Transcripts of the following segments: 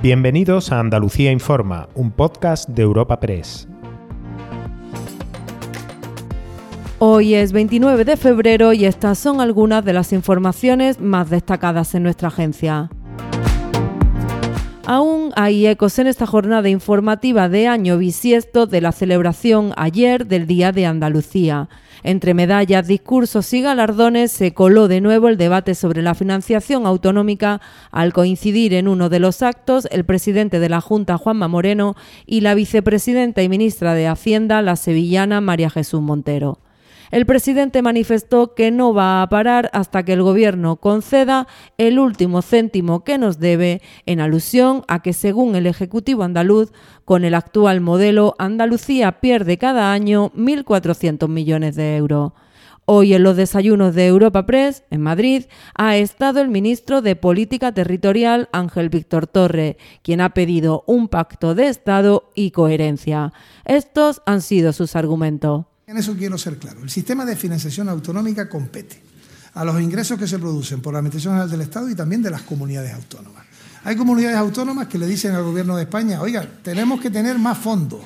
Bienvenidos a Andalucía Informa, un podcast de Europa Press. Hoy es 29 de febrero y estas son algunas de las informaciones más destacadas en nuestra agencia. Aún hay ecos en esta jornada informativa de año bisiesto de la celebración ayer del Día de Andalucía. Entre medallas, discursos y galardones se coló de nuevo el debate sobre la financiación autonómica al coincidir en uno de los actos el presidente de la Junta, Juanma Moreno, y la vicepresidenta y ministra de Hacienda, la sevillana María Jesús Montero. El presidente manifestó que no va a parar hasta que el Gobierno conceda el último céntimo que nos debe, en alusión a que, según el Ejecutivo andaluz, con el actual modelo, Andalucía pierde cada año 1.400 millones de euros. Hoy en los desayunos de Europa Press, en Madrid, ha estado el ministro de Política Territorial, Ángel Víctor Torre, quien ha pedido un pacto de Estado y coherencia. Estos han sido sus argumentos. En eso quiero ser claro. El sistema de financiación autonómica compete a los ingresos que se producen por la Administración General del Estado y también de las comunidades autónomas. Hay comunidades autónomas que le dicen al Gobierno de España, oiga, tenemos que tener más fondos.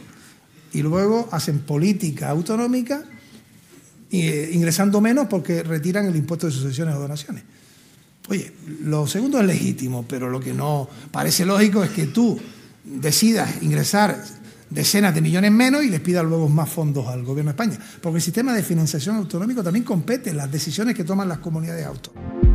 Y luego hacen política autonómica eh, ingresando menos porque retiran el impuesto de sucesiones o donaciones. Oye, lo segundo es legítimo, pero lo que no parece lógico es que tú decidas ingresar decenas de millones menos y les pida luego más fondos al gobierno de España. Porque el sistema de financiación autonómico también compete en las decisiones que toman las comunidades autónomas.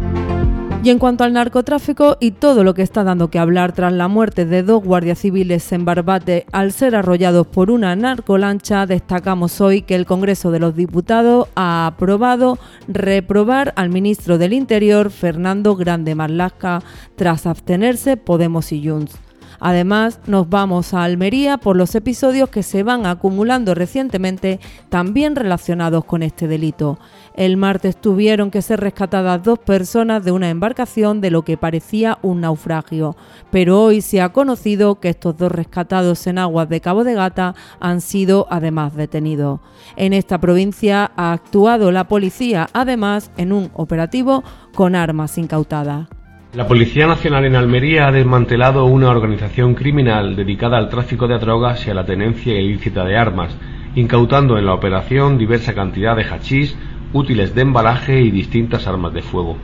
Y en cuanto al narcotráfico y todo lo que está dando que hablar tras la muerte de dos guardias civiles en Barbate al ser arrollados por una narcolancha, destacamos hoy que el Congreso de los Diputados ha aprobado reprobar al ministro del Interior, Fernando Grande Marlasca, tras abstenerse Podemos y Junts. Además, nos vamos a Almería por los episodios que se van acumulando recientemente también relacionados con este delito. El martes tuvieron que ser rescatadas dos personas de una embarcación de lo que parecía un naufragio, pero hoy se ha conocido que estos dos rescatados en aguas de Cabo de Gata han sido además detenidos. En esta provincia ha actuado la policía además en un operativo con armas incautadas. La Policía Nacional en Almería ha desmantelado una organización criminal dedicada al tráfico de drogas y a la tenencia ilícita de armas, incautando en la operación diversa cantidad de hachís, útiles de embalaje y distintas armas de fuego.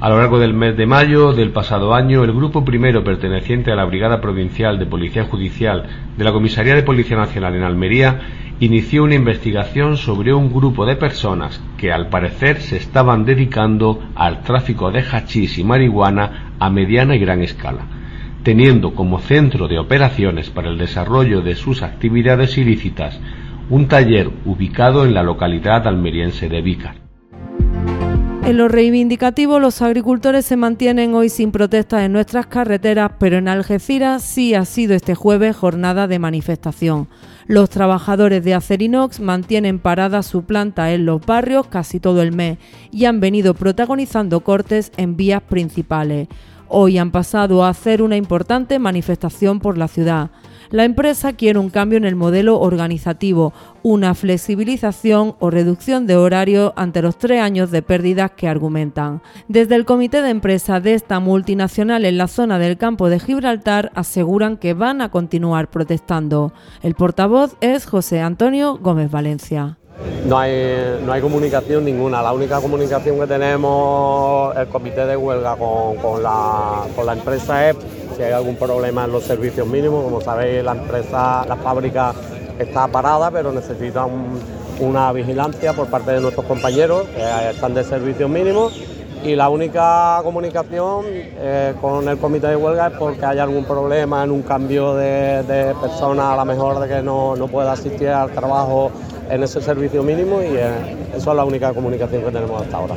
A lo largo del mes de mayo del pasado año, el Grupo Primero, perteneciente a la Brigada Provincial de Policía Judicial de la Comisaría de Policía Nacional en Almería, inició una investigación sobre un grupo de personas que al parecer se estaban dedicando al tráfico de hachís y marihuana a mediana y gran escala, teniendo como centro de operaciones para el desarrollo de sus actividades ilícitas un taller ubicado en la localidad almeriense de Vícar. En lo reivindicativo, los agricultores se mantienen hoy sin protestas en nuestras carreteras, pero en Algeciras sí ha sido este jueves jornada de manifestación. Los trabajadores de Acerinox mantienen parada su planta en los barrios casi todo el mes y han venido protagonizando cortes en vías principales. Hoy han pasado a hacer una importante manifestación por la ciudad. La empresa quiere un cambio en el modelo organizativo, una flexibilización o reducción de horario ante los tres años de pérdidas que argumentan. Desde el comité de empresa de esta multinacional en la zona del campo de Gibraltar aseguran que van a continuar protestando. El portavoz es José Antonio Gómez Valencia. No hay, no hay comunicación ninguna. La única comunicación que tenemos el comité de huelga con, la, con la empresa es si hay algún problema en los servicios mínimos. Como sabéis, la empresa, la fábrica está parada, pero necesita una vigilancia por parte de nuestros compañeros que están de servicios mínimos. Y la única comunicación eh, con el comité de huelga es porque hay algún problema en un cambio de, de persona, a lo mejor de que no, no pueda asistir al trabajo en ese servicio mínimo y eh, eso es la única comunicación que tenemos hasta ahora.